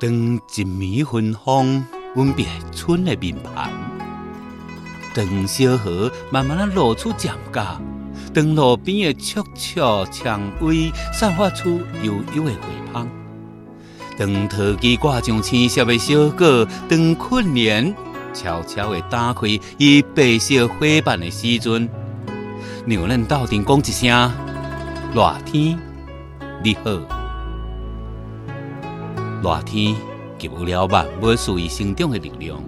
当一米芬芳吻别春的面盘，当小河慢慢啊露出渐角，当路边的簇簇蔷薇散发出悠悠的回香，当桃枝挂上青色的小果，当困莲悄悄的打开伊白色花瓣的时阵，让咱斗阵讲一声：热天你好。热天给予了万物属于生长的力量。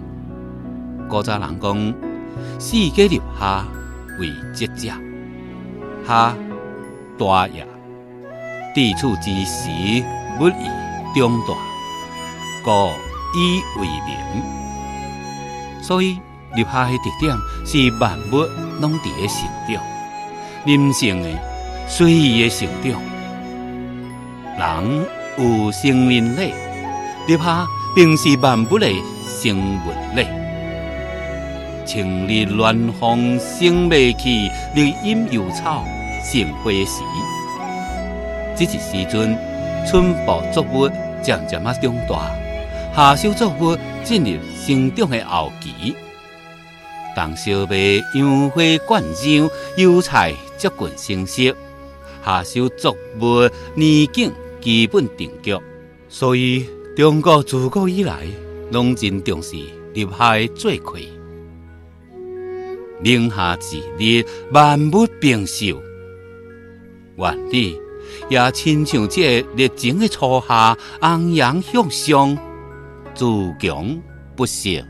古早人讲，四季入夏为节者，夏大也，地处之时，物以中大，故以为名。所以入夏的特点是万物拢伫咧成长，人性的随意的成长，人。有生命力，立夏并是万物的生命力。晴日暖风生未起，绿阴油草生花时。这一时阵，春播作物渐渐啊长大，夏收作物进入生长的后期。当小麦杨花灌浆，油菜接近成熟，夏收作物年景。基本定局，所以中国自古以来拢真重视立夏的做客。明夏之日，万物并秀，万里也亲像这热情的初夏，昂扬向上，自强不息。